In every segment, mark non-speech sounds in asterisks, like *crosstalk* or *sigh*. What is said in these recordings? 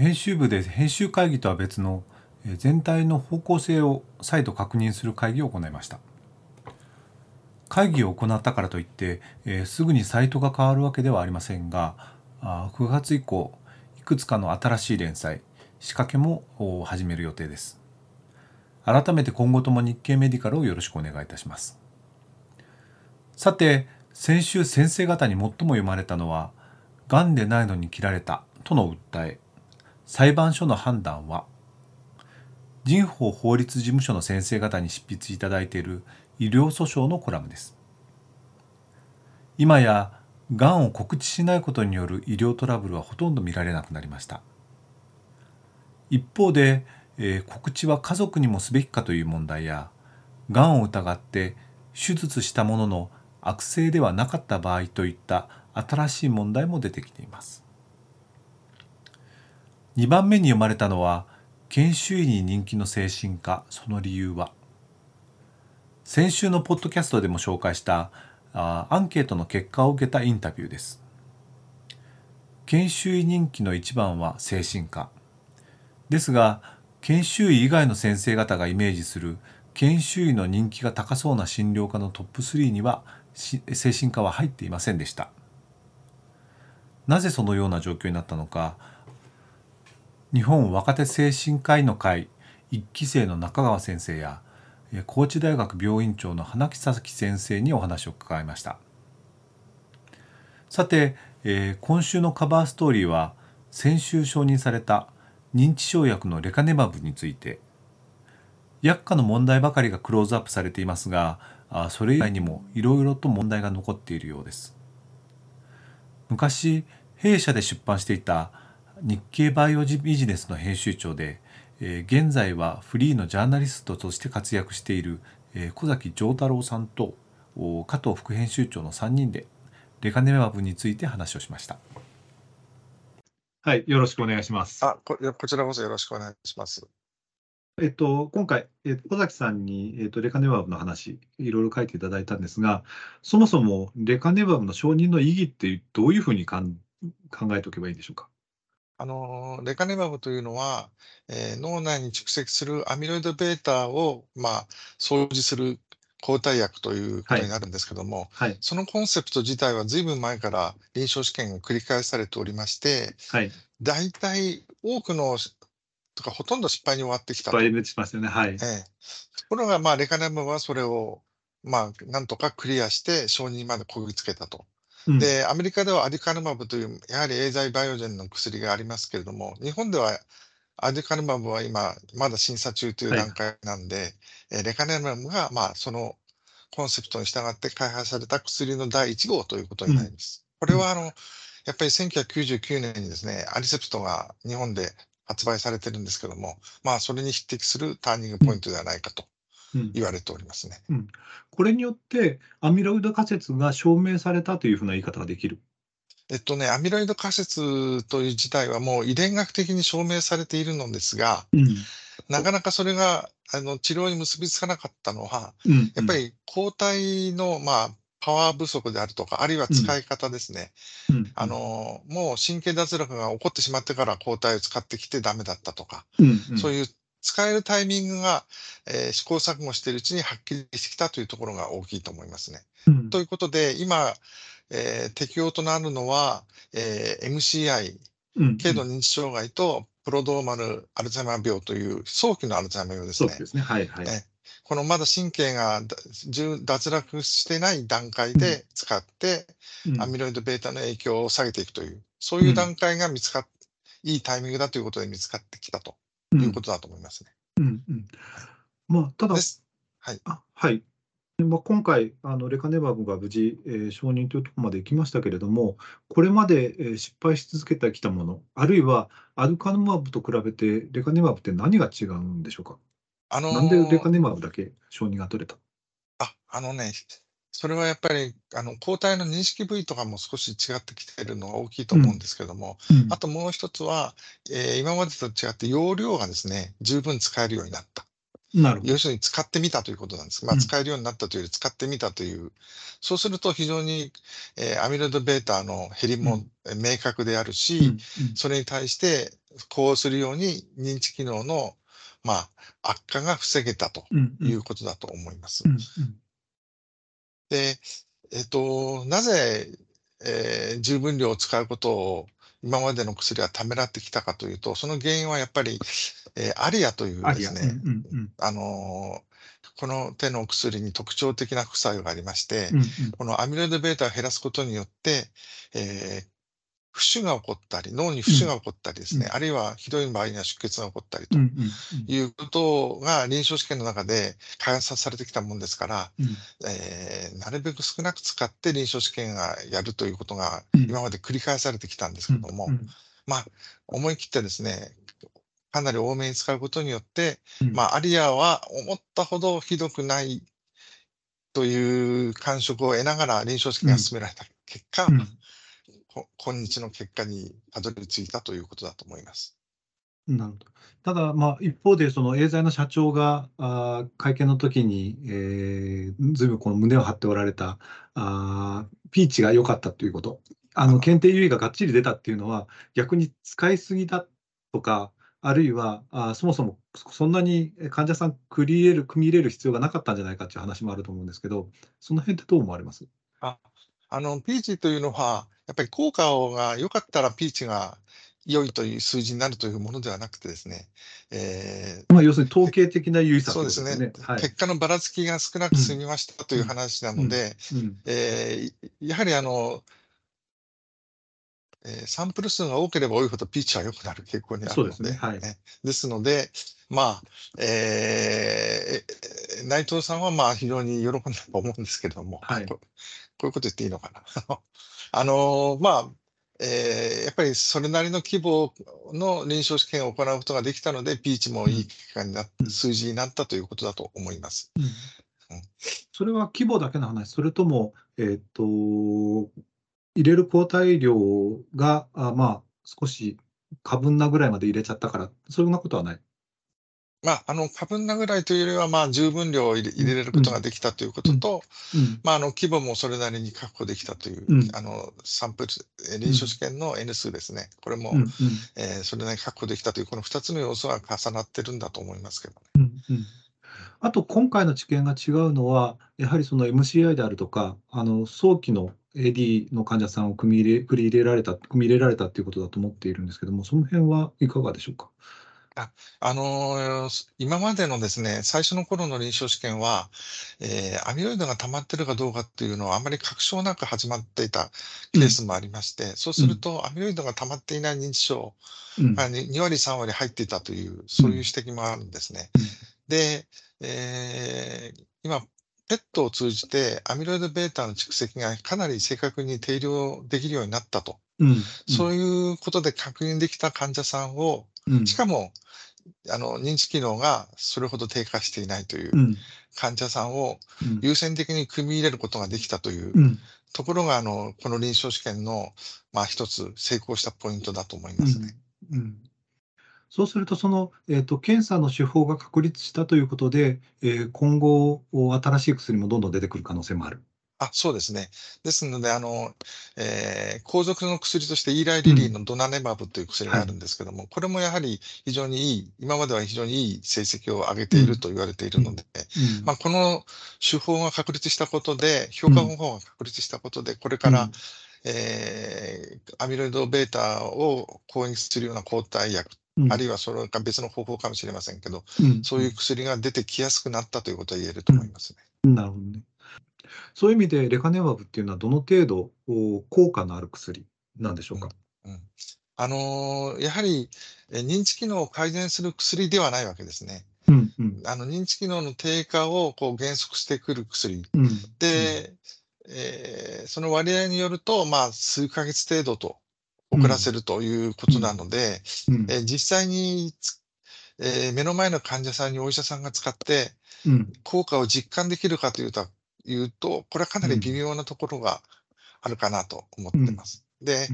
編集部で編集会議とは別の全体の方向性を再度確認する会議を行いました。会議を行ったからといって、えー、すぐにサイトが変わるわけではありませんがあ9月以降いくつかの新しい連載仕掛けも始める予定です。改めて今後とも日経メディカルをよろしくお願いいたします。さて先週先生方に最も読まれたのは「がんでないのに切られた」との訴え。裁判所の判断は人法法律事務所の先生方に執筆いただいている医療訴訟のコラムです。今やがんを告知しないことによる医療トラブルはほとんど見られなくなりました。一方で、えー、告知は家族にもすべきかという問題やがんを疑って手術したものの悪性ではなかった場合といった新しい問題も出てきています。2番目に読まれたのは研修医に人気の精神科。その理由は？先週のポッドキャストでも紹介したあアンケートの結果を受けたインタビューです。研修医人気の一番は精神科。ですが研修医以外の先生方がイメージする研修医の人気が高そうな診療科のトップ3には精神科は入っていませんでした。なぜそのような状況になったのか日本若手精神科医の会1期生の中川先生や高知大学病院長の花木咲先生にお話を伺いました。さて、えー、今週のカバーストーリーは先週承認された認知症薬のレカネマブについて薬価の問題ばかりがクローズアップされていますがそれ以外にもいろいろと問題が残っているようです。昔弊社で出版していた日経バイオビジネスの編集長で、えー、現在はフリーのジャーナリストとして活躍している、えー、小崎丈太郎さんと加藤副編集長の3人でレカネマブについて話をしました。はい、よろしくお願いします。あこ、こちらこそよろしくお願いします。えっと、今回、えっと、小崎さんに、えっと、レカネマブの話、いろいろ書いていただいたんですが、そもそもレカネマブの承認の意義ってどういうふうにかん考えておけばいいんでしょうか？あの、レカネマブというのは、えー脳内に蓄積するアミロイド β を、まあ、掃除する抗体薬ということになるんですけども、はい。そのコンセプト自体はずいぶん前から臨床試験が繰り返されておりまして、はい。大体多くの、とかほとんど失敗に終わってきたと。失敗しますよね。はい。ええ。ところが、まあ、レカネマブはそれを、まあ、なんとかクリアして承認までこぎつけたと。で、アメリカではアディカヌマブという、やはりエーザイバイオジェンの薬がありますけれども、日本ではアディカヌマブは今、まだ審査中という段階なんで、えレカネマブが、まあ、そのコンセプトに従って開発された薬の第1号ということになります。これは、あの、やっぱり1999年にですね、アリセプトが日本で発売されてるんですけども、まあ、それに匹敵するターニングポイントではないかと言われておりますね。うん、これによってアミロイド仮説が証明されたというふうな言い方ができる。えっとね、アミロイド仮説という自体はもう遺伝学的に証明されているのですが、うん、なかなかそれがあの治療に結びつかなかったのは、うん。うん、やっぱり抗体の、まあ、パワー不足であるとか、あるいは使い方ですね。うん、あのもう神経脱落が起こってしまってから抗体を使ってきてダメだったとか、うん。うん、そういう使えるタイミングが、えー、試行錯誤しているうちにはっきりしてきたというところが大きいと思いますね。うん、ということで、今、えー、適用となるのは、えー、MCI、軽度認知障害とプロドーマルアルツハイマー病という早期のアルツハイマー病ですね。そうですね。はいはい。このまだ神経が脱落してない段階で使って、うん、アミロイド β の影響を下げていくという、そういう段階が見つかっ、いいタイミングだということで見つかってきたということだと思いますね。うんうんまあ、ただ、はい。あはい。まあ、今回、あのレカネマブが無事、えー、承認というところまで行きましたけれども、これまで、えー、失敗し続けてきたもの、あるいはアルカネマブと比べて、レカネマブって何が違うんでしょうか？あのー、なんでレカネマブだけ承認が取れた？ああのね、それはやっぱりあの抗体の認識部位とかも少し違ってきているのが大きいと思うんですけども、うん。うん、あともう一つは、えー、今までと違って容量がですね十分使えるようになった。なるほど。要するに使ってみたということなんです。まあ、使えるようになったというより使ってみたという、うん、そうすると非常に、えー、アミロイド β の減りも明確であるし、それに対してこうするように認知機能の、まあ、悪化が防げたということだと思います。で、えっと、なぜ、えー、十分量を使うことを今までの薬はためらってきたかというと、その原因はやっぱり、えー、アリアというですね、あのこの手の薬に特徴的な副作用がありまして、うんうん、このアミロイド β を減らすことによって、えー、浮腫が起こったり、脳に浮腫が起こったりですね、うん、あるいはひどい場合には出血が起こったりと。いうことが臨床試験の中で開発されてきたものですから、うん、えー、なるべく少なく使って臨床試験がやるということが今まで繰り返されてきたんですけども、うん、まあ、思い切ってですね、かなり多めに使うことによって、まあ、アリアは思ったほどひどくないという感触を得ながら臨床試験が進められた結果、今日の結果にたどり着いたということだと思います。なるほど。ただ、まあ、一方で、そのエーザイの社長があ会見の時に、えー、ずいぶんこの胸を張っておられたあピーチが良かったということ、あの検定優位ががっちり出たっていうのは、逆に使いすぎだとか、あるいはあそもそもそんなに患者さん組み入れる組み入れる必要がなかったんじゃないかっていう話もあると思うんですけど、その辺ってどう思われます？ああのピーチというのは、やっぱり効果が良かったらピーチが良いという数字になるというものではなくてですね、えー、まあ、要するに統計的な優位さ、ね、そうですね、はい、結果のばらつきが少なく済みましたという話なので、えやはりあの、えー、サンプル数が多ければ多いほどピーチは良くなる傾向にあるので、ですね。はい、ですので、まあ、えー、内藤さんはまあ非常に喜んだと思うんですけども、はい、こういうこと言っていいのかな。*laughs* あのー、まあ、えー、やっぱりそれなりの規模の臨床試験を行うことができたので、ピーチもいい結果になっ、うん、数字になったということだと思います。うん、それは規模だけの話、それとも、えー、っと、入れる抗体量が、あまあ、少し過分なぐらいまで入れちゃったから、そんなことはないまあ、あの、過分なぐらいというよりは、まあ、十分量を入れ入れることができたということと、まあ、あの、規模もそれなりに確保できたという、あの、サンプル、臨床試験の N 数ですね。これも、えー、それなりに確保できたという、この2つの要素が重なってるんだと思いますけどね。あと、今回の知見が違うのは、やはりその MCI であるとか、あの早期の AD の患者さんを組み入れ組み入れられた、組み入れられたということだと思っているんですけども、その辺はいかがでしょうか？あ、あのー、今までのですね、最初の頃の臨床試験は、えー、アミロイドが溜まってるかどうかっていうのはあまり確証なく始まっていたケースもありまして、そうするとアミロイドが溜まっていない認知症うん。がに2割、3割入っていたという、そういう指摘もあるんですね。で、えー今、ペットを通じてアミロイド β の蓄積がかなり正確に定量できるようになったと。うん。そういうことで確認できた患者さんをしかも、あの認知機能がそれほど低下していないという患者さんを優先的に組み入れることができたというところが、あのこの臨床試験の、まあ、一つ成功したポイントだと思いますね。うん、うん。そうすると、その、えーと、検査の手法が確立したということで、えー、今後、新しい薬もどんどん出てくる可能性もある。あ、そうですね。ですので、あの、えー、後続の薬としてイーライリリーのドナネマブという薬があるんですけども、これもやはり非常にいい、今までは非常にいい成績を上げていると言われているので、まあ、この手法が確立したことで、評価方法が確立したことで、これから、えー、アミロイド β を攻撃するような抗体薬、あるいはそれか別の方法かもしれませんけど、そういう薬が出てきやすくなったということは言えると思いますね。なるほどね。そういう意味でレカネマブっていうのはどの程度効果のある薬なんでしょうか？うん、うん、あのー、やはり認知機能を改善する薬ではないわけですね。うんうん、あの認知機能の低下をこう減速してくる薬、うん、で、えー、その割合によると、まあ、数ヶ月程度と遅らせるということなので、えー、実際に、えー、目の前の患者さんにお医者さんが使って、効果を実感できるかというと、いうとこれはかなり微妙なところがあるかなと思ってます。で、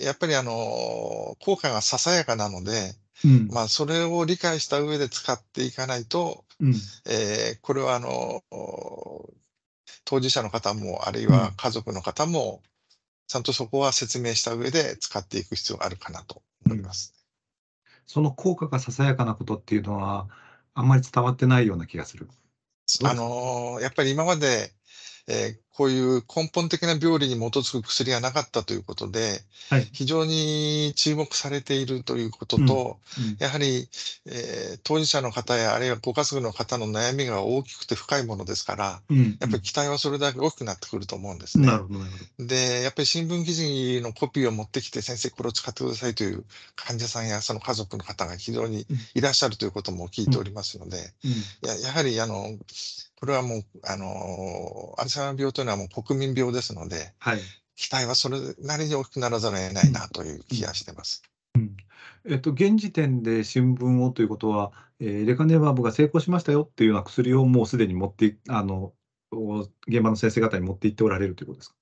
やっぱりあの、効果がささやかなので、うん、まあ、それを理解した上で使っていかないと、うん、えー、これはあの、当事者の方も、あるいは家族の方も、ちゃんとそこは説明した上で使っていく必要があるかなと思います。うん、その効果がささやかなことっていうのは、あんまり伝わってないような気がする。あの、やっぱり今まで、こういう根本的な病理に基づく薬がなかったということで、はい、非常に注目されているということと、うん。うん、やはり、えー、当事者の方や、あるいはご家族の方の悩みが大きくて深いものですから、うん。うん、やっぱり期待はそれだけ大きくなってくると思うんですね。で、やっぱり新聞記事のコピーを持ってきて、先生、これを使ってくださいという患者さんやその家族の方が非常にいらっしゃるということも聞いておりますので、ややはり、あの、これはもう、あの、アルツハイマー病というのはもう国民病ですので、はい、期待はそれなりに大きくならざるを得ないなという気がしてます。うん、えっと、現時点で新聞をということは、えー、レカネマブが成功しましたよっていうような薬をもうすでに持ってあの現場の先生方に持っていっておられるということですか？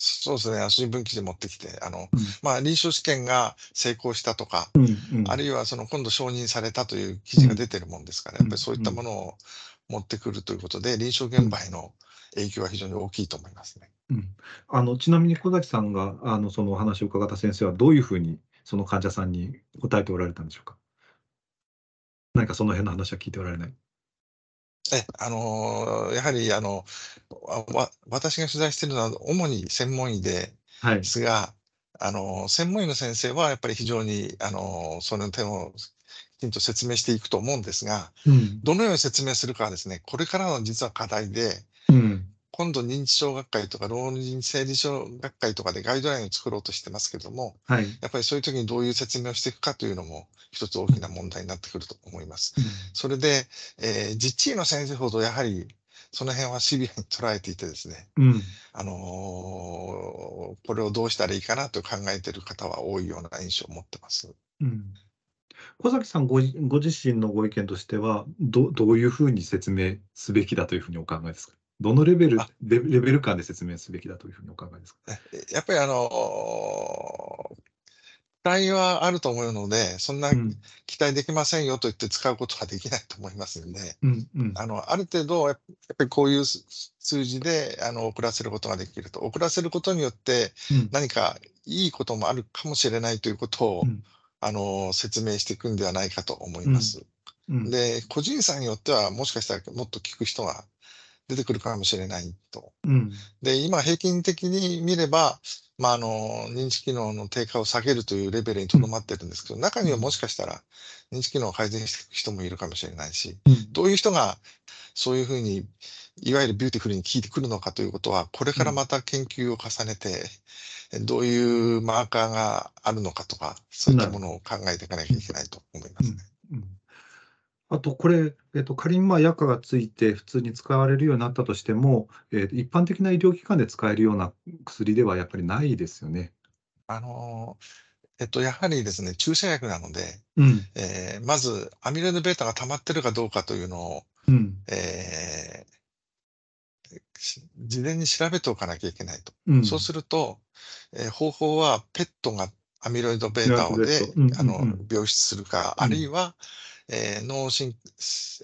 そうですね、新聞記事持ってきて、あの、うん、まあ、臨床試験が成功したとか、うんうん、あるいはその今度承認されたという記事が出てるもんですから、やっぱりそういったものを持ってくるということで、臨床現場への影響は非常に大きいと思いますね。うん、あのちなみに小崎さんがあのそのお話を伺った先生はどういうふうにその患者さんに答えておられたんでしょうか？何かその辺の話は聞いておられない？え、あのー、やはり、あの、わ、私が取材しているのは主に専門医で、はい、すが、あの、専門医の先生はやっぱり非常に、あの、その点をきちんと説明していくと思うんですが、うん、どのように説明するかはですね、これからの実は課題で、うん、今度認知症学会とか老人生理症学会とかでガイドラインを作ろうとしてますけども、はい、やっぱりそういう時にどういう説明をしていくかというのも一つ大きな問題になってくると思います。うん、それで、えー、実地医の先生ほどやはりその辺はシビアに捉えていてですね、うん、あのー、これをどうしたらいいかなと考えている方は多いような印象を持ってます。うん小崎さんごご自身のご意見としてはど、どういうふうに説明すべきだというふうにお考えですか？どのレベルレベル感で説明すべきだというふうにお考えですか？やっぱりあの期待はあると思うので、そんな期待できませんよと言って使うことはできないと思いますので、うんうん、あのある程度、やっぱりこういう数字であの遅らせることができると、遅らせることによって何かいいこともあるかもしれないということを、うんあの、説明していくんではないかと思います。うん、で、個人差によっては、もしかしたらもっと効く人が出てくるかもしれないと。うん、で、今、平均的に見れば、まあ、あの、認知機能の低下を下げるというレベルにとどまってるんですけど、中にはもしかしたら認知機能を改善していく人もいるかもしれないし、うん、どういう人がそういうふうに、いわゆるビューティフルに効いてくるのかということは、これからまた研究を重ねて、どういうマーカーがあるのかとか、そういったものを考えていかなきゃいけないと思いますね。うんうん、あと、これ、えっと、仮にまあ薬価がついて普通に使われるようになったとしても、えー、一般的な医療機関で使えるような薬ではやっぱりないですよね。あのえっと、やはりですね、注射薬なので、うん、えー、まずアミロイド β が溜まってるかどうかというのを、うん、えー事前に調べておかなきゃいけないと。うん、そうすると、えー、方法はペットがアミロイド β をで、あの、病出するか、あるいは、えー、脳神、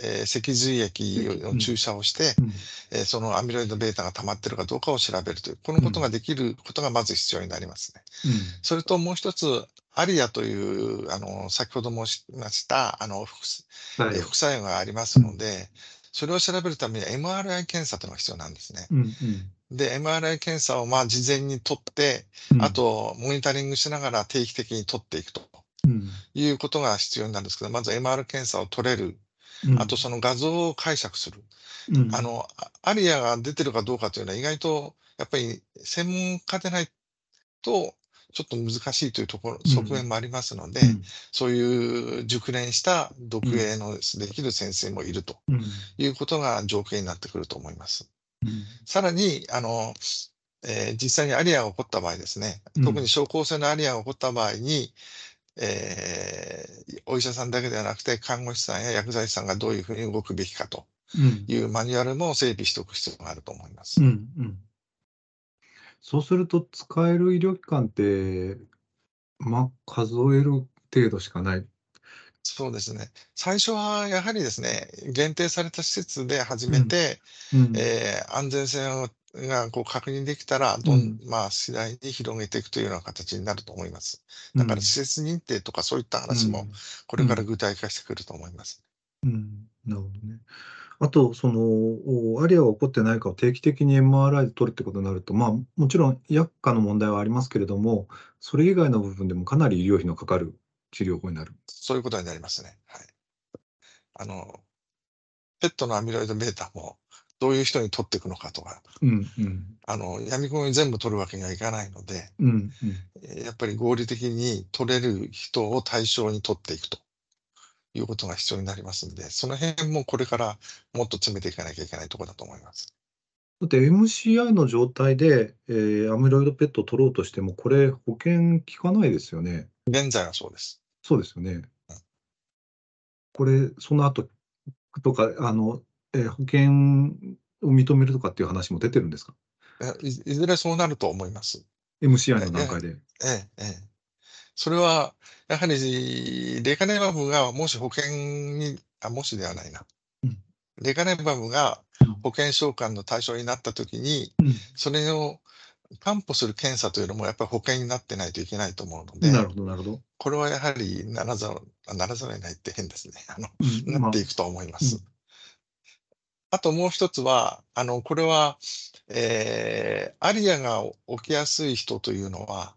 えー、脊髄液の注射をして、うん、えー、そのアミロイド β が溜まってるかどうかを調べるという、このことができることがまず必要になりますね。うん、それともう一つ、アリアという、あの、先ほど申しました、あの、副作用がありますので、それを調べるためには MRI 検査というのが必要なんですね。うんうん、で、MRI 検査をまあ事前に取って、うん、あとモニタリングしながら定期的に取っていくということが必要になるんですけど、まず MR 検査を取れる。あとその画像を解釈する。うん、あの、アリアが出てるかどうかというのは意外とやっぱり専門家でないとちょっと難しいというところ、側面もありますので、うん、そういう熟練した読影のできる先生もいるということが条件になってくると思います。うん、さらに、あの、えー、実際にアリアが起こった場合ですね、特に症候性のアリアが起こった場合に、えー、お医者さんだけではなくて、看護師さんや薬剤師さんがどういうふうに動くべきかというマニュアルも整備しておく必要があると思います。うん。うんそうすると、使える医療機関って、ま、数える程度しかない。そうですね。最初はやはりですね、限定された施設で始めて、うん。えー安全性をがこう確認できたら、どんまあ、次第に広げていくというような形になると思います。だから施設認定とかそういった話も、これから具体化してくると思います。うん、なるほどね。あと、その、アリアが起こってないかを定期的に MRI で取るってことになると、まあ、もちろん薬価の問題はありますけれども、それ以外の部分でもかなり医療費のかかる治療法になる。そういうことになりますね。はい。あの、ペットのアミロイド β も、どういう人に取っていくのかとか、うんうん、あの、闇雲に全部取るわけにはいかないので、うんうん、やっぱり合理的に取れる人を対象に取っていくと。いうことが必要になりますんで、その辺もこれからもっと詰めていかなきゃいけないところだと思います。だって MCI の状態で、えー、アミロイドペットを取ろうとしても、これ、保険効かないですよね。現在はそうです。そうですよね。うん、これ、その後とか、あの、えー、保険を認めるとかっていう話も出てるんですか？いずれそうなると思います。MCI の段階で。ええ、ええ。それは、やはり、レカネマブがもし保険に、あ、もしではないな。うん、レカネマブが保険償還の対象になったときに、うん、それを担保する検査というのもやっぱり保険になってないといけないと思うので、なるほど、なるほど。これはやはりならざる、ならざるを得ないって変ですね。あの、うん、なっていくと思います。あともう一つは、あの、これは、えー、アリアが起きやすい人というのは、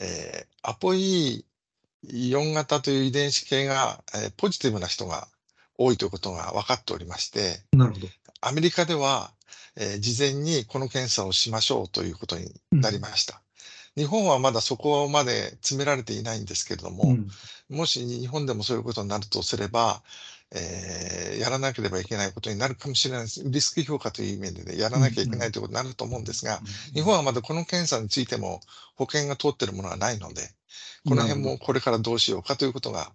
えー、アポ E4 型という遺伝子系が、えー、ポジティブな人が多いということが分かっておりまして、なるほど。アメリカでは、えー、事前にこの検査をしましょうということになりました。うん、日本はまだそこまで詰められていないんですけれども、うん、もし日本でもそういうことになるとすれば、えー、やらなければいけないことになるかもしれないです。リスク評価という意味で、ね、やらなきゃいけないということになると思うんですが、日本はまだこの検査についても保険が通っているものはないので、この辺もこれからどうしようかということが、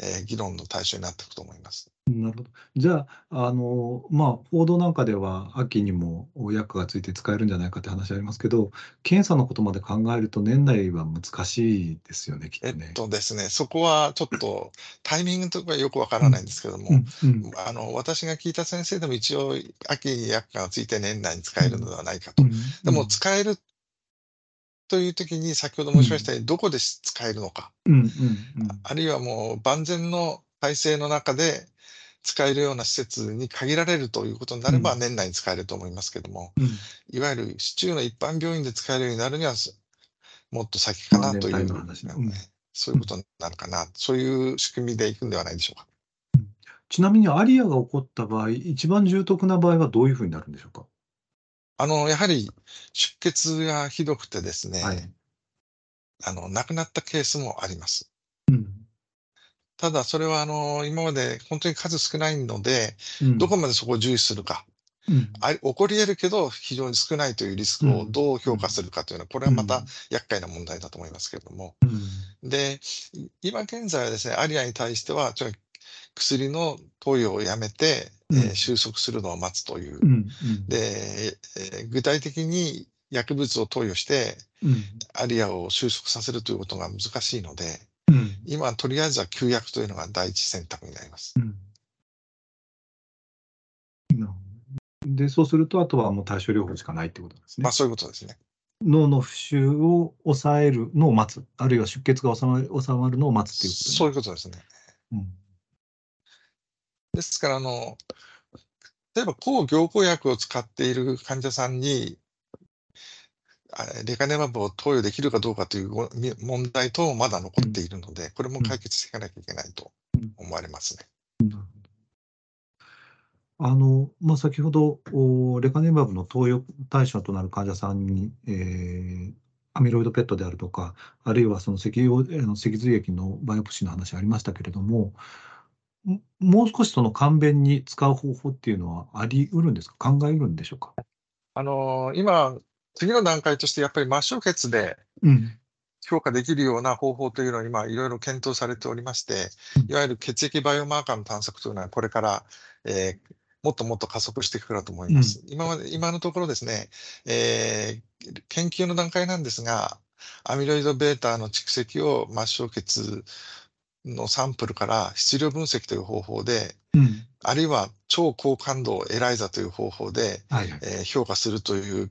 えー、議論の対象になっていくと思います。なるほど。じゃあ、あの、まあ、報道なんかでは、秋にも薬価がついて使えるんじゃないかって話ありますけど、検査のことまで考えると、年内は難しいですよね、きっとね。えっとですね、そこはちょっとタイミングとかよくわからないんですけども、あの、私が聞いた先生でも一応、秋に薬価がついて年内に使えるのではないかと。でも、使えるという時に、先ほど申しましたように、どこで使えるのか、あるいはもう万全の体制の中で、使えるような施設に限られるということになれば、年内に使えると思いますけども、うん、いわゆる市中の一般病院で使えるようになるには、もっと先かなという、ね、そういうことになるかな、そういう仕組みでいくんではないでしょうか。ちなみにアリアが起こった場合、一番重篤な場合はどういうふうになるんでしょうか？あの、やはり出血がひどくてですね、はい、あの、亡くなったケースもあります。うんただそれはあの、今まで本当に数少ないので、うん、どこまでそこを重視するか。うん、あ起こり得るけど、非常に少ないというリスクをどう評価するかというのは、これはまた厄介な問題だと思いますけれども。うん、で、今現在はですね、アリアに対しては、ちょ薬の投与をやめて、えー、収束するのを待つという。で、えー、具体的に薬物を投与して、アリアを収束させるということが難しいので、うん、今、とりあえずは休薬というのが第一選択になります。うん、で、そうすると、あとはもう対処療法しかないってことですね。まあ、そういうことですね。脳の浮腫を抑えるのを待つ、あるいは出血が収まる収まるのを待つっていうこと、ね、そういうことですね。うん、ですからあの、例えば抗凝固薬を使っている患者さんに、レカネマブを投与できるかどうかという問題とまだ残っているので、これも解決していかなきゃいけないと思われますね。あのまあ、先ほど、レカネマブの投与対象となる患者さんに、えー、アミロイドペットであるとか、あるいはその脊の脊髄液のバイオプシーの話ありましたけれども、もう少しその簡便に使う方法っていうのはあり得るんですか？考えうるんでしょうか？あのー、今、次の段階としてやっぱり末梢血で評価できるような方法というのを今いろいろ検討されておりまして、いわゆる血液バイオマーカーの探索というのはこれから、えー、もっともっと加速していくかと思います。うん、今まで、今のところですね、えー、研究の段階なんですが、アミロイド β の蓄積を末梢血のサンプルから質量分析という方法で、うん、あるいは超高感度エライザという方法で、はいはい、えー、評価するという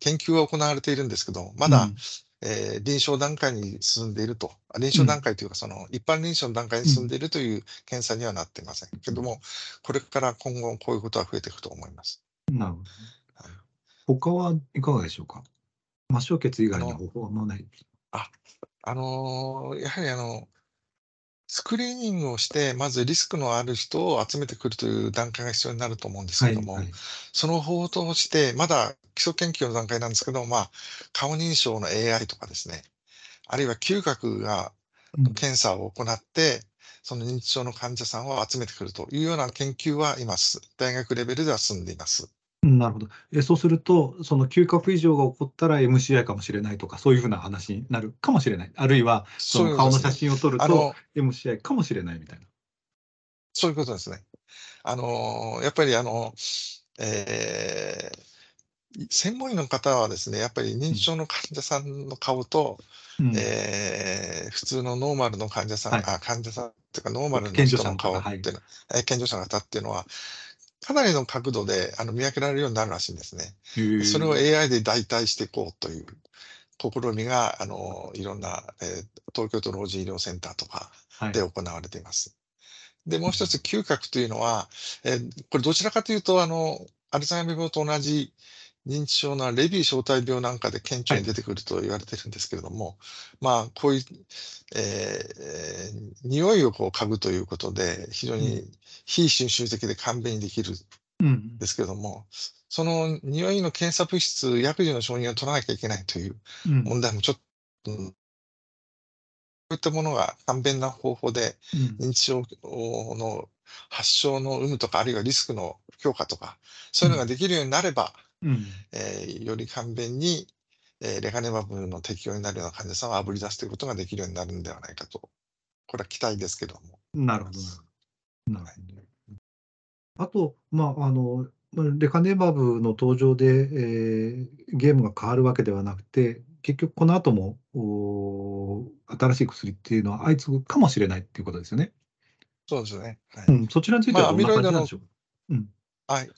研究が行われているんですけど、まだ、うん、えー、臨床段階に進んでいると、臨床段階というか、その一般臨床の段階に進んでいるという検査にはなっていません。けども、これから今後こういうことは増えていくと思います。なるほど、はい。他はいかがでしょうか？末梢血以外の方法はもうない。あ、あのー、やはりあの、スクリーニングをして、まずリスクのある人を集めてくるという段階が必要になると思うんですけども、はいはい、その方法として、まだ基礎研究の段階なんですけど、まあ、顔認証の AI とかですね、あるいは嗅覚が検査を行って、うん、その認知症の患者さんを集めてくるというような研究は今、大学レベルでは進んでいます。なるほど。えそうすると、その嗅覚異常が起こったら MCI かもしれないとか、そういうふうな話になるかもしれない。あるいは、その顔の写真を撮ると MCI かもしれないみたいな。そういうことですね。あのやっぱりあの、えー、専門医の方はですね、やっぱり認知症の患者さんの顔と、うん、えー、普通のノーマルの患者さん、はい、あ患者さんっていうか、ノーマルの人の顔っていうのは、はい、健常者の方っていうのは、かなりの角度であの見分けられるようになるらしいんですね。それを AI で代替していこうという試みが、あのいろんな、えー、東京都老人医療センターとかで行われています。はい、で、もう一つ、嗅覚というのは、えー、これどちらかというと、あの、アルツハイマー病と同じ認知症のレビー小体病なんかで顕著に出てくると言われてるんですけれども、はい、まあ、こういう、えー、匂いをこう嗅ぐということで、非常に非侵襲的で簡便にできる。ん。ですけれども、うん、その匂いの検査物質、薬事の承認を取らなきゃいけないという問題もちょっと、うん、こういったものが簡便な方法で認知症の発症の有無とか、あるいはリスクの評価とか、そういうのができるようになれば、うん、えー、より簡便に、えー、レカネマブの適用になるような患者さんをあぶり出すということができるようになるんではないかと、これは期待ですけども。なるほど。なるほど。あと、まあ、あの、レカネマブの登場で、えー、ゲームが変わるわけではなくて、結局この後もお新しい薬っていうのは相次ぐかもしれないっていうことですよね。そうですね。はい、うん、そちらについてはどんな感じなんでしょうか？まあ、うん、はい。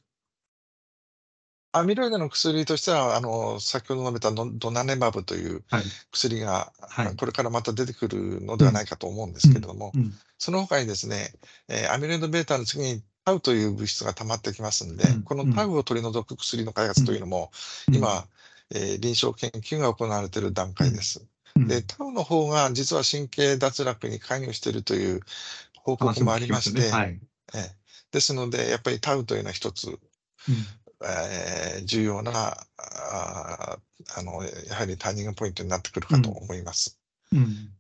アミロイドの薬としては、あの、先ほど述べたドナネマブという薬が、はい、これからまた出てくるのではないかと思うんですけれども、うんうん、その他にですね、えー、アミロイド β の次にタウという物質が溜まってきますんで、うん、このタウを取り除く薬の開発というのも、今、えー、臨床研究が行われている段階です。で、タウの方が実は神経脱落に関与しているという報告もありまして、ね。はい、えですので、やっぱりタウというのは一つ、えー、重要なああのやはりターニングポイントになってくるかと思います。うんうん、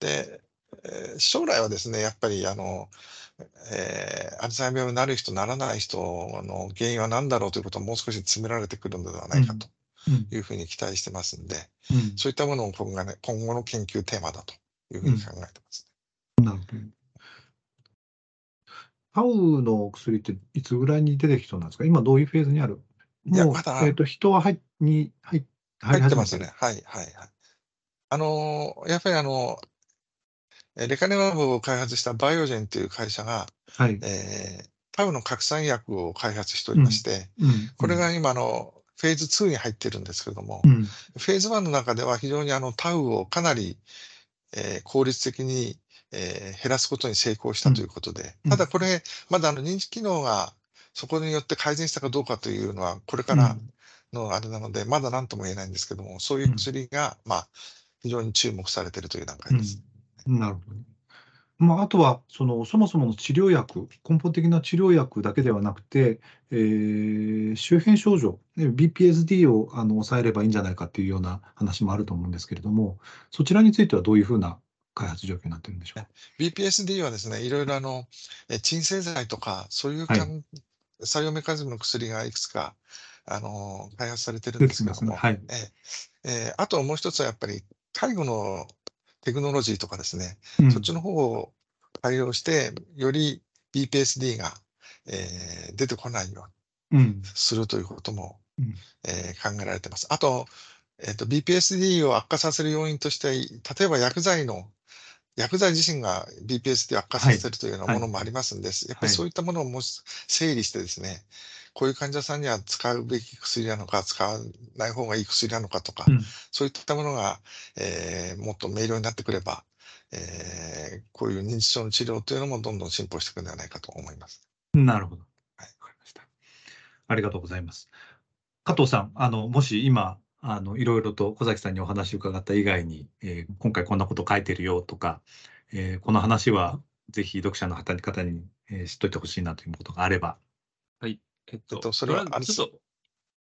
で、えー、将来はですねやっぱりあの、えー、アルツハイマー病になる人ならない人の原因は何だろうということをもう少し詰められてくるのではないかというふうに期待してますんで、うん、そういったものを今後,、ね、今後の研究テーマだというふうに考えてます、ね、なるほど。タウの薬っていつぐらいに出てきそうなんですか？今どういうフェーズにある？いや、まだ、えっ、ー、と、人は入に入入ってますね。はい、はい、はい。あのー、やっぱりあの、レカネマブを開発したバイオジェンという会社が、はい、えー、タウの拡散薬を開発しておりまして、うん。うん、これが今のフェーズ2に入ってるんですけれども、うん、フェーズ1の中では非常にあのタウをかなり、えー、効率的にえー、減らすことに成功したということで、うん、ただこれ、まだあの認知機能がそこによって改善したかどうかというのは、これからのあれなので、まだ何とも言えないんですけども、そういう薬が、まあ、非常に注目されているという段階です。うん、なるほど。まあ、あとはそのそもそもの治療薬、根本的な治療薬だけではなくて、えー、周辺症状、BPSD をあの抑えればいいんじゃないかっていうような話もあると思うんですけれども、そちらについてはどういうふうな開発状況になってるんでしょう BPSD はですね、いろいろあの鎮静剤とか、そういう、はい、作用メカニズムの薬がいくつかあの開発されてるんですけども、ね。はい、ええー、あともう一つはやっぱり介護のテクノロジーとかですね、うん、そっちの方を対応して、より BPSD が、えー、出てこないようにするということも、うん、えー、考えられてます。あと、えーと、BPSD を悪化させる要因として、例えば薬剤の薬剤自身が BPSD を悪化させるというようなものもありますんで、はい、やっぱりそういったものをもし整理してですね、こういう患者さんには使うべき薬なのか、使わない方がいい薬なのかとか、うん、そういったものが、えー、もっと明瞭になってくれば、えー、こういう認知症の治療というのもどんどん進歩していくんではないかと思います。なるほど。はい、わかりました。ありがとうございます。加藤さん、あの、もし今、あの、いろいろと小崎さんにお話を伺った以外に、えー、今回こんなこと書いてるよとか、えー、この話はぜひ読者の方に、えー、知っといてほしいなということがあれば、えっと、えっと、それは、ちょっと、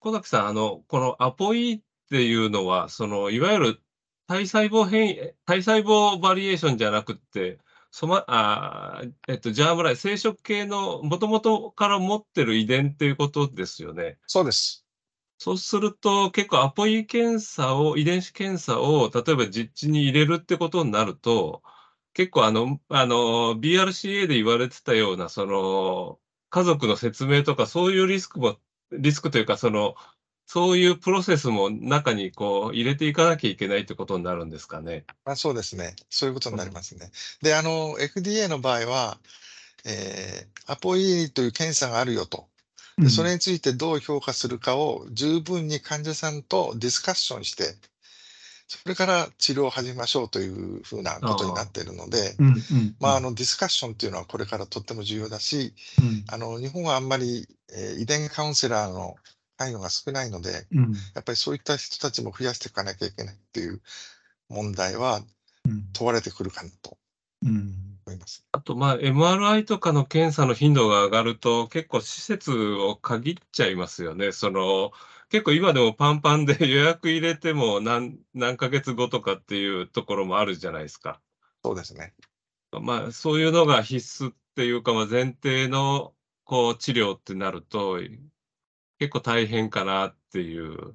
小崎さん、あの、このアポイっていうのは、その、いわゆる体細胞変異、体細胞バリエーションじゃなくて、そま、あえっと、ジャームライ、生殖系のもともとから持ってる遺伝っていうことですよね。そうです。そうすると、結構アポイ検査を、遺伝子検査を、例えば実地に入れるってことになると、結構あの、あの、BRCA で言われてたような、その、家族の説明とか、そういうリスクも、リスクというか、その、そういうプロセスも中にこう入れていかなきゃいけないってことになるんですかね。あそうですね。そういうことになりますね。うん、で、あの、FDA の場合は、えー、アポイという検査があるよと。でそれについてどう評価するかを十分に患者さんとディスカッションして、それから治療を始めましょうというふうなことになっているので、まあ、あのディスカッションっていうのはこれからとっても重要だし、うん、あの日本はあんまり、えー、遺伝カウンセラーの関与が少ないので、うん、やっぱりそういった人たちも増やしていかなきゃいけないっていう問題は問われてくるかなと思います。あと、まあ、MRI とかの検査の頻度が上がると、結構施設を限っちゃいますよね。その結構今でもパンパンで予約入れても何 *laughs* 何ヶ月後とかっていうところもあるじゃないですか。そうですね。まあ、そういうのが必須っていうか、まあ、前提のこう治療ってなると、結構大変かなっていう。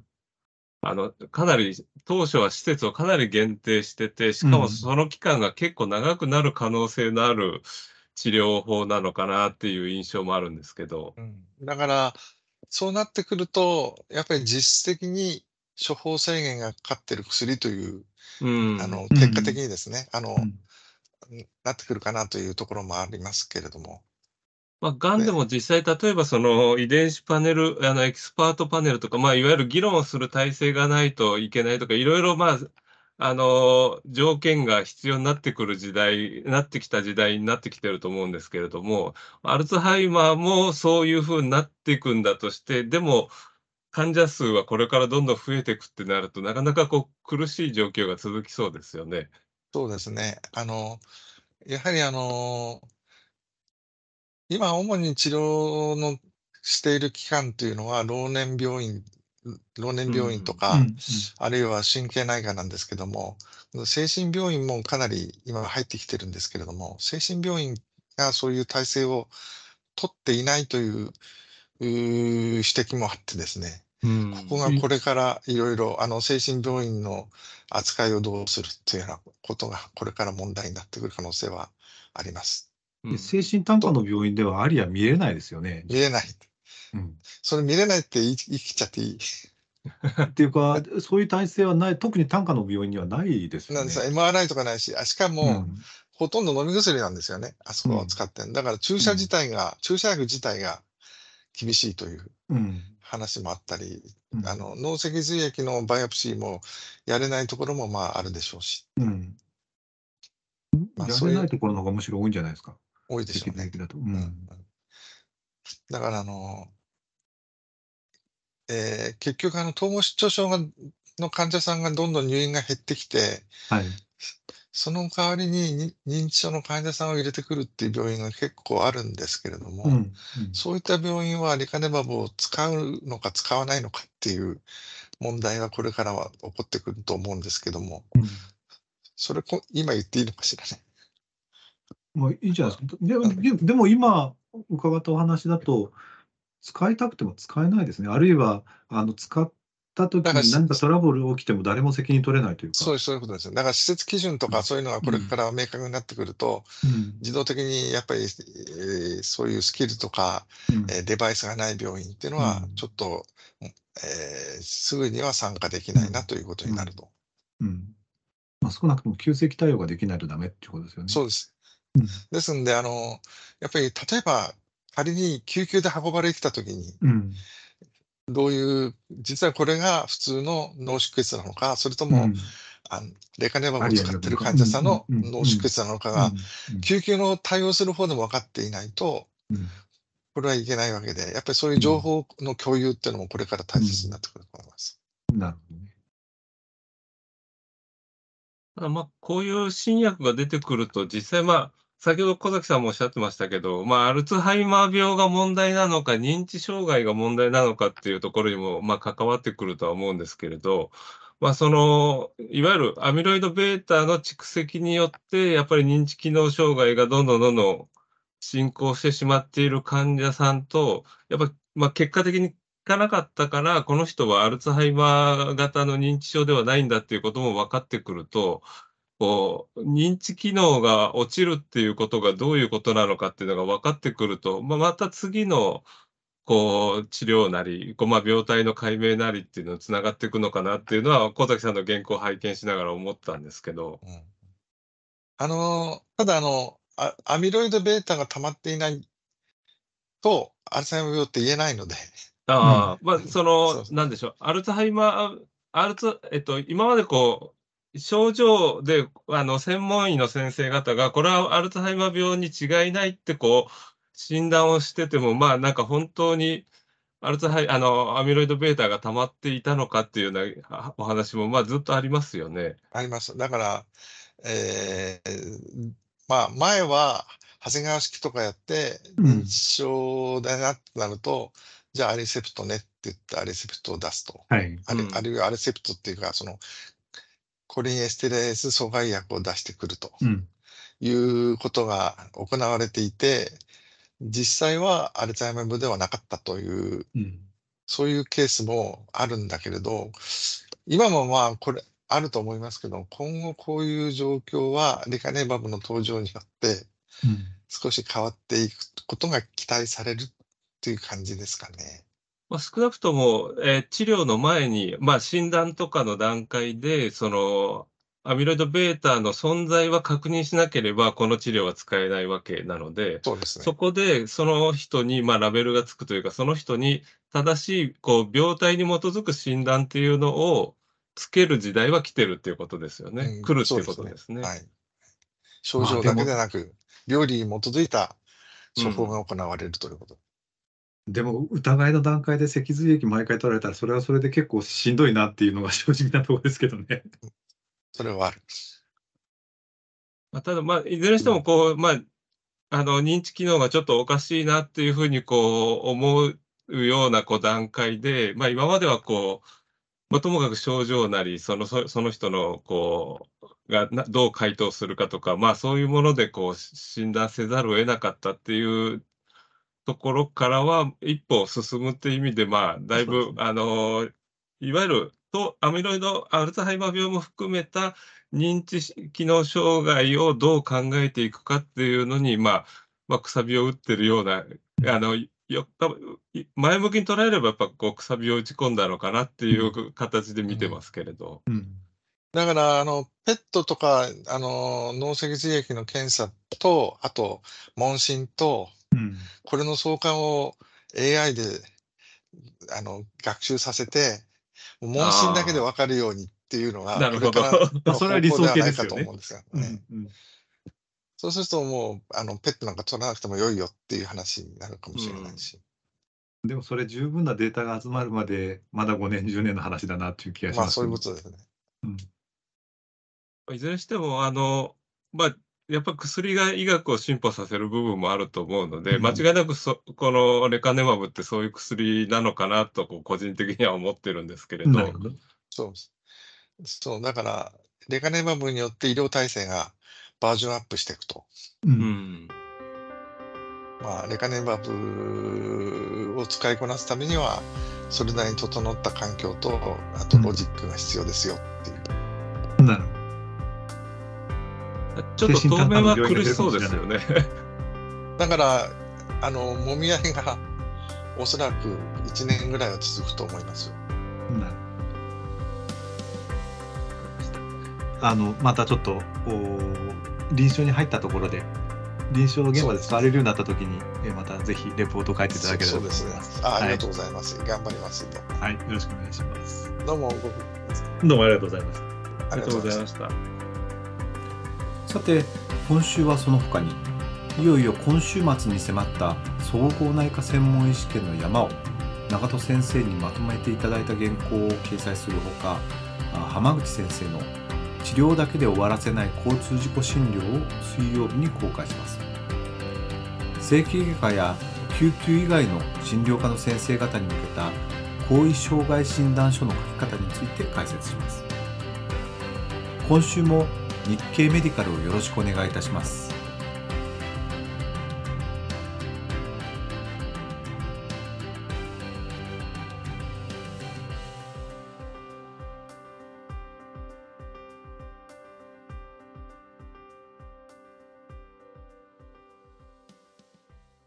あの、かなり、当初は施設をかなり限定してて、しかもその期間が結構長くなる可能性のある治療法なのかなっていう印象もあるんですけど。うん、だから、そうなってくると、やっぱり実質的に処方制限がかかってる薬という、うん、あの結果的にですね、あの、うん、なってくるかなというところもありますけれども。まあ、がんでも実際、例えばその遺伝子パネル、あのエキスパートパネルとか、まあ、いわゆる議論をする体制がないといけないとか、いろいろまあ、あの、条件が必要になってくる時代、なってきた時代になってきてると思うんですけれども、アルツハイマーもそういうふうになっていくんだとして、でも、患者数はこれからどんどん増えていくってなると、なかなかこう苦しい状況が続きそうですよね。そうですね。あの、やはりあの、今主に治療のしている期間というのは、老年病院老年病院とか、うんうん、あるいは神経内科なんですけども、精神病院もかなり今入ってきてるんですけれども、精神病院がそういう体制を取っていないという指摘もあってですね、うん、ここがこれからいろいろあの精神病院の扱いをどうするというようなことがこれから問題になってくる可能性はあります。精神単価の病院ではありは見えないですよね。見えない。うん、それ見れないって言い切っちゃっていい？*laughs* っていうか、そういう体制はない、特に単価の病院にはないですよね。MRI とかないし、しかも、うん、ほとんど飲み薬なんですよね、あそこを使ってだから注射自体が、うん、注射薬自体が厳しいという話もあったり、うん、あの脳脊髄液のバイオプシーもやれないところもまああるでしょうし。うん。まあ、やれないところの方がむしろ多いんじゃないですか。多いでしょうね。だと。うん。だからあの、えー、結局あの統合失調症がの患者さんがどんどん入院が減ってきて、はい、その代わりに認知症の患者さんを入れてくるっていう病院が結構あるんですけれども、うんうん、そういった病院はリカネマブを使うのか使わないのかっていう問題はこれからは起こってくると思うんですけども、うん、それこ今言っていいのかしらね？まあいいじゃないですか。でででも今伺ったお話だと、使いたくても使えないですね。あるいはあの使っった時に何かトラブル起きても誰も責任取れないというか。そうそういうことですよ。だから施設基準とかそういうのがこれから明確になってくると、うん、自動的にやっぱり、えー、そういうスキルとか、うん、えー、デバイスがない病院っていうのは、ちょっと、うん、えー、すぐには参加できないなということになると。うんまあ、少なくとも急性期対応ができないとダメっていうことですよね。そうです。ですんで、あの、やっぱり例えば仮に救急で運ばれてきたときに、どういう、実はこれが普通の脳出血なのか、それとも、うん、あのレカネマブを使っている患者さんの脳出血なのかが、救急の対応する方でも分かっていないと、これはいけないわけで、やっぱりそういう情報の共有っていうのもこれから大切になってくると思います。なるほどね。ただまあ、こういう新薬が出てくると、実際まあ、先ほど小崎さんもおっしゃってましたけど、まあ、アルツハイマー病が問題なのか、認知障害が問題なのかっていうところにも、まあ、関わってくるとは思うんですけれど、まあ、その、いわゆるアミロイド β の蓄積によって、やっぱり認知機能障害がどんどんどんどん進行してしまっている患者さんと、やっぱ、まあ、結果的にいかなかったから、この人はアルツハイマー型の認知症ではないんだっていうことも分かってくると、こう、認知機能が落ちるっていうことがどういうことなのかっていうのが分かってくると、まあ、また次の、こう、治療なり、こうまあ、病態の解明なりっていうのにつながっていくのかなっていうのは、小崎さんの原稿を拝見しながら思ったんですけど。うん、あの、ただあのア、アミロイド β が溜まっていないと、アルツハイマー病って言えないので。ああ、まあ、その、なんでしょう、アルツハイマー、アルツ、えっと、今までこう、症状で、あの、専門医の先生方が、これはアルツハイマー病に違いないって、こう、診断をしてても、まあ、なんか本当に、アルツハイ、あの、アミロイド β が溜まっていたのかっていうようなお話も、まあ、ずっとありますよね。あります。だから、えー、まあ、前は、長谷川式とかやって、認知症だなってなると、うん、じゃあアリセプトねって言ってアリセプトを出すと。はい、あるあるいはアリセプトっていうか、そのコリンエステレース阻害薬を出してくるということが行われていて、実際はアルツハイマー病ではなかったという、うん、そういうケースもあるんだけれど、今もまあこれあると思いますけど、今後こういう状況はリカネバブの登場によって少し変わっていくことが期待されるっていう感じですかね。まあ、少なくとも、えー治療の前に、まあ、診断とかの段階で、その、アミロイド β の存在は確認しなければ、この治療は使えないわけなので、そうですね。そこでその人に、まあ、ラベルがつくというか、その人に正しい、こう、病態に基づく診断っていうのをつける時代は来てるっていうことですよね。うん来るっていうことですね。はい。症状だけでなく、病理に基づいた処方が行われるということ。でも疑いの段階で脊髄液毎回取られたら、それはそれで結構しんどいなっていうのが正直なところですけどね。それはある。まあ、ただ、まあ、いずれにしても、こう、まあ、あの、認知機能がちょっとおかしいなっていうふうに、こう、思うような、こう、段階で、まあ、今までは、こう、まあ、ともかく症状なり、その、そその人の、こう、がどう回答するかとか、まあ、そういうもので、こう、診断せざるを得なかったっていうところからは一歩進むっていう意味で、まあ、だいぶ、あの、いわゆるとアミロイド、アルツハイマー病も含めた認知機能障害をどう考えていくかっていうのに、まあ、まあ、くさびを打ってるような、あの、よ前向きに捉えれば、やっぱこう、くさびを打ち込んだのかなっていう形で見てますけれど。うん。うん、だから、あの、ペットとか、あの、脳脊髄液の検査と、あと、問診と、うん、これの相関を AI であの学習させて、問診だけで分かるようにっていうのが、なるほど。それは理想形ですよね。そうするともうあのペットなんか取らなくてもよいよっていう話になるかもしれないし。うん、でもそれ十分なデータが集まるまでまだ5年10年の話だなっていう気がします、まあそういうことですね。うんいずれにしても、あの、まあ、やっぱ薬が医学を進歩させる部分もあると思うので、うん、間違いなくそこのレカネマブってそういう薬なのかなとこう個人的には思ってるんですけれど。ど。そうそう。だからレカネマブによって医療体制がバージョンアップしていくと。うん、まあ、レカネマブを使いこなすためにはそれなりに整った環境とあとロジックが必要ですよっていう。うん、なるほどちょっと当面は苦しそうですよね。だから、あの、もみ合いがおそらく1年ぐらいは続くと思いますよ。あのまたちょっと臨床に入ったところで臨床現場で使われるようになったときに、えまたぜひレポートを書いていただければと思います。そうですね。あありがとうございます。はい、頑張りますはい、よろしくお願いします。どうもどうもありがとうございました。ありがとうございました。さて今週はその他にいよいよ今週末に迫った総合内科専門医試験の山を長門先生にまとめていただいた原稿を掲載するほか浜口先生の治療だけで終わらせない交通事故診療を水曜日に公開します。整形外科や救急以外の診療科の先生方に向けた後遺障害診断書の書き方について解説します。今週も日経メディカルをよろしくお願いいたします。